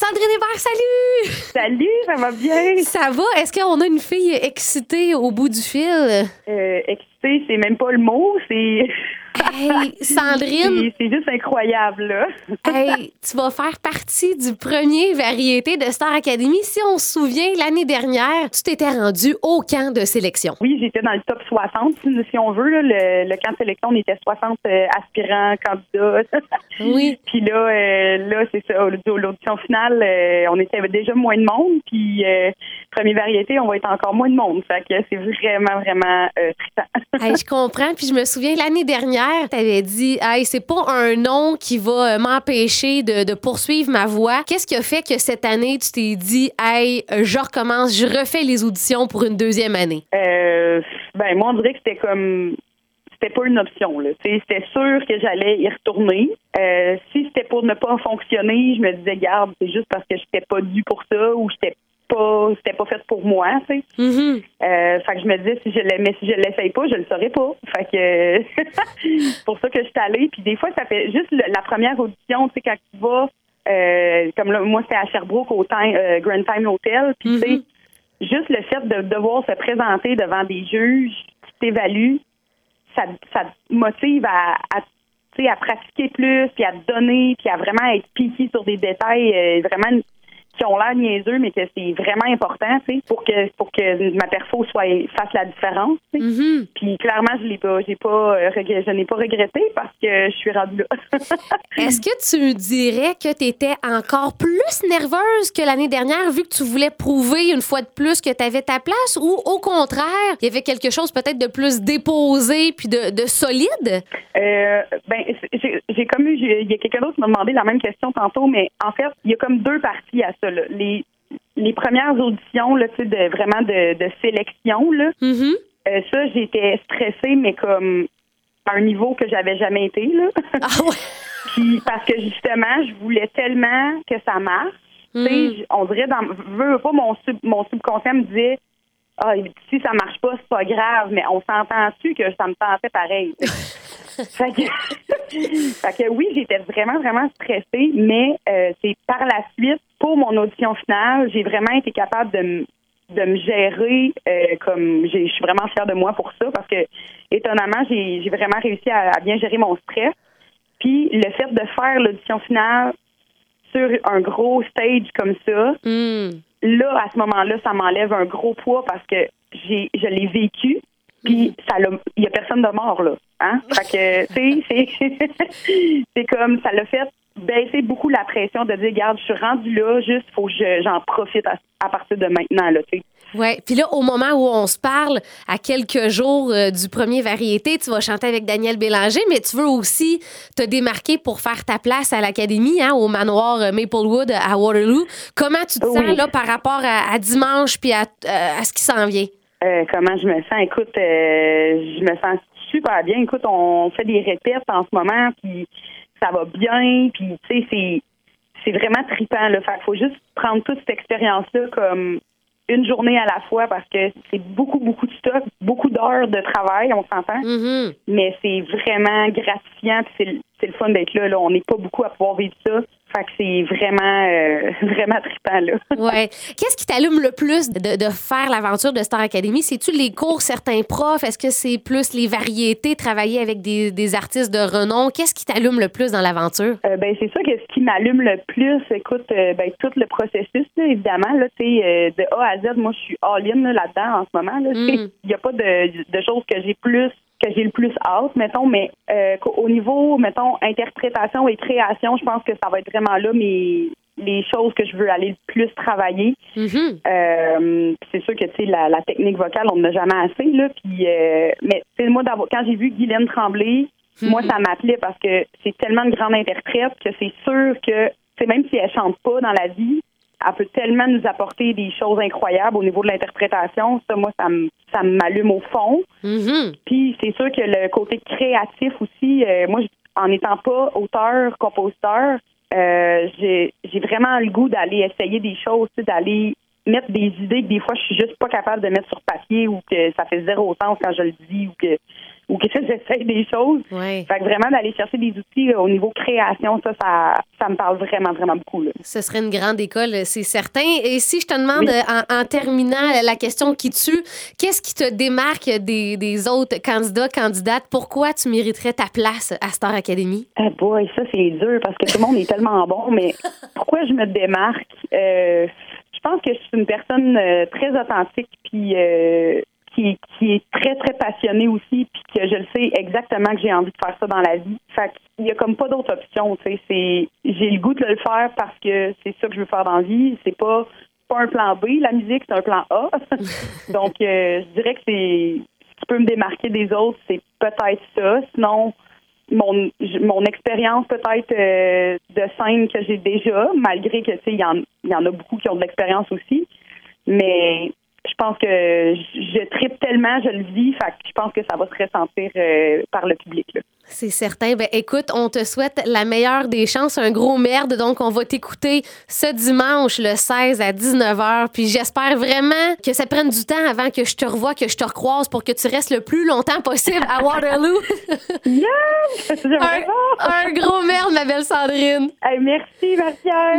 Sandrine Hébert, salut! Salut, ça va bien? Ça va? Est-ce qu'on a une fille excitée au bout du fil? Euh, excitée, c'est même pas le mot, c'est. Hey, Sandrine! c'est juste incroyable, là. hey, tu vas faire partie du premier variété de Star Academy. Si on se souvient, l'année dernière, tu t'étais rendu au camp de sélection. Oui, j'étais dans le top 60, si on veut. Là. Le, camp de sélection, on était 60 euh, aspirants, candidats. oui. Puis là, euh, là c'est ça, l'audition finale, euh, on était déjà moins de monde. Puis premier variété, on va être encore moins de monde. Fait que c'est vraiment, vraiment trippant. hey, je comprends. Puis je me souviens, l'année dernière, tu avais dit Hey, c'est pas un nom qui va euh, m'empêcher de, poursuivre ma voix. Qu'est-ce qui a fait que cette année, tu t'es dit Hey, je recommence, je refais les auditions pour une deuxième année? Euh, ben, moi, on dirait que c'était comme c'était pas une option. C'était sûr que j'allais y retourner. Euh, si c'était pour ne pas fonctionner, je me disais, garde, c'est juste parce que je n'étais pas dû pour ça ou j'étais pas c'était pas fait pour moi, tu sais. Mm-hmm. Euh, fait que je me disais si je l'aimais si je l'essaye pas, je le saurais pas. Fait que c'est pour ça que je suis allée. Puis des fois, ça fait juste la première audition, tu sais, quand tu vas euh, comme là, moi c'était à Sherbrooke au time, euh, Grand Time Hotel. Puis tu sais, mm-hmm. juste le fait de devoir se présenter devant des juges qui t'évaluent, ça, ça te motive à, à à pratiquer plus, puis à te donner, puis à vraiment être piqué sur des détails, vraiment qui ont l'air niaiseux, mais que c'est vraiment important, tu sais, pour que pour que ma perfo soit fasse la différence. Mm-hmm. Puis clairement, je l'ai pas, j'ai pas, euh, je n'ai pas regretté parce que je suis rendue là. Est-ce que tu dirais que tu étais encore plus nerveuse que l'année dernière, vu que tu voulais prouver une fois de plus que tu avais ta place, ou au contraire, il y avait quelque chose peut-être de plus déposé puis de, de solide? Euh, ben, j'ai comme eu, il y a quelqu'un d'autre qui m'a demandé la même question tantôt, mais en fait, il y a comme deux parties à ça. Les, les premières auditions, là, de, vraiment de, de sélection, là, mm-hmm. euh, ça, j'étais stressée, mais comme à un niveau que j'avais jamais été. Là. Ah Puis parce que justement, je voulais tellement que ça marche. Mm. On dirait, dans, veux pas, mon, mon subconscient me disait ah, si ça marche pas, c'est pas grave, mais on s'entend-tu que ça me tentait pareil? fait, que, oui, j'étais vraiment, vraiment stressée, mais euh, c'est par la suite, pour mon audition finale, j'ai vraiment été capable de, de me gérer euh, comme je suis vraiment fière de moi pour ça parce que étonnamment j'ai vraiment réussi à, bien gérer mon stress puis le fait de faire l'audition finale sur un gros stage comme ça hmm là, à ce moment-là, ça m'enlève un gros poids parce que j'ai, je l'ai vécu. Puis ça il y a personne de mort là, hein? Fait que tu sais, c'est comme ça l'a fait baisser beaucoup la pression de dire, regarde, je suis rendu là, juste faut que j'en profite à, partir de maintenant là, tu sais. Oui. Puis là, au moment où on se parle, à quelques jours euh, du premier variété, tu vas chanter avec Daniel Bélanger, mais tu veux aussi te démarquer pour faire ta place à l'Académie, hein, au manoir euh, Maplewood à Waterloo. Comment tu te sens là par rapport à, dimanche puis à, euh, à, ce qui s'en vient? Comment je me sens? Écoute, je me sens super bien. Écoute, on fait des répètes en ce moment, puis ça va bien, puis tu sais, c'est c'est vraiment trippant. Il faut juste prendre toute cette expérience-là comme une journée à la fois parce que c'est beaucoup, beaucoup de stock, beaucoup d'heures de travail, on s'entend. Mm-hmm. Mais c'est vraiment gratifiant, c'est le fun d'être là, là. On n'est pas beaucoup à pouvoir vivre ça. Fait que c'est vraiment, euh, vraiment trippant, là. ouais. Qu'est-ce qui t'allume le plus de, de faire l'aventure de Star Academy? C'est-tu les cours, certains profs? Est-ce que c'est plus les variétés, travailler avec des, des artistes de renom? Qu'est-ce qui t'allume le plus dans l'aventure? Euh, ben, c'est ça que ce qui m'allume le plus, écoute, euh, ben, tout le processus, évidemment, là, euh, de A à Z, moi, je suis all-in là-dedans en ce moment. Mm. Il n'y a pas de, de choses que j'ai plus que j'ai le plus hâte, mettons, mais euh, au niveau, mettons, interprétation et création, je pense que ça va être vraiment là mes les choses que je veux aller le plus travailler. Mm-hmm. Euh, c'est sûr que tu sais la, la, technique vocale, on n'a jamais assez là. Puis, euh, mais moi, quand j'ai vu Guylaine Tremblay, moi ça m'appelait parce que c'est tellement une grande interprète que c'est sûr que c'est même si elle chante pas dans la vie, elle peut tellement nous apporter des choses incroyables au niveau de l'interprétation. Ça, moi, ça ça m'allume au fond. Mm-hmm. Puis c'est sûr que le côté créatif aussi, euh, moi, en n'étant pas auteur, compositeur, euh, j'ai vraiment le goût d'aller essayer des choses, d'aller mettre des idées que des fois je suis juste pas capable de mettre sur papier ou que ça fait zéro sens quand je le dis ou que ou que j'essaye des choses. Ouais. Fait que vraiment d'aller chercher des outils euh, au niveau création, ça, ça, ça me parle vraiment, vraiment beaucoup. Là. Ce serait une grande école, c'est certain. Et si je te demande, Oui. euh, en, en terminant la question qui tue, qu'est-ce qui te démarque des, des autres candidats, candidates? Pourquoi tu mériterais ta place à Star Academy? Ah boy, ça c'est dur parce que tout le monde est tellement bon, mais pourquoi je me démarque? Euh, je pense que je suis une personne euh, très authentique puis euh, qui, qui est très, très passionnée aussi, que je le sais exactement que j'ai envie de faire ça dans la vie. Fait qu'il y a comme pas d'autre option, tu sais. C'est j'ai le goût de le faire parce que c'est ça que je veux faire dans la vie. C'est pas pas un plan B, la musique, c'est un plan A. Donc euh, je dirais que c'est ce qui peut me démarquer des autres, c'est peut-être ça. Sinon, mon mon expérience peut-être euh, de scène que j'ai déjà, malgré que tu sais il y en il y en a beaucoup qui ont de l'expérience aussi, mais je pense que je, tripe tellement, je le vis, fait que je pense que ça va se ressentir euh, par le public. Là. C'est certain. Ben, écoute, on te souhaite la meilleure des chances. Un gros merde. Donc, on va t'écouter ce dimanche, le 16 à 19h. Puis, j'espère vraiment que ça prenne du temps avant que je te revoie, que je te recroise pour que tu restes le plus longtemps possible à Waterloo. Yes! Un, gros merde, ma belle Sandrine. Hey, merci, Marie-Pierre.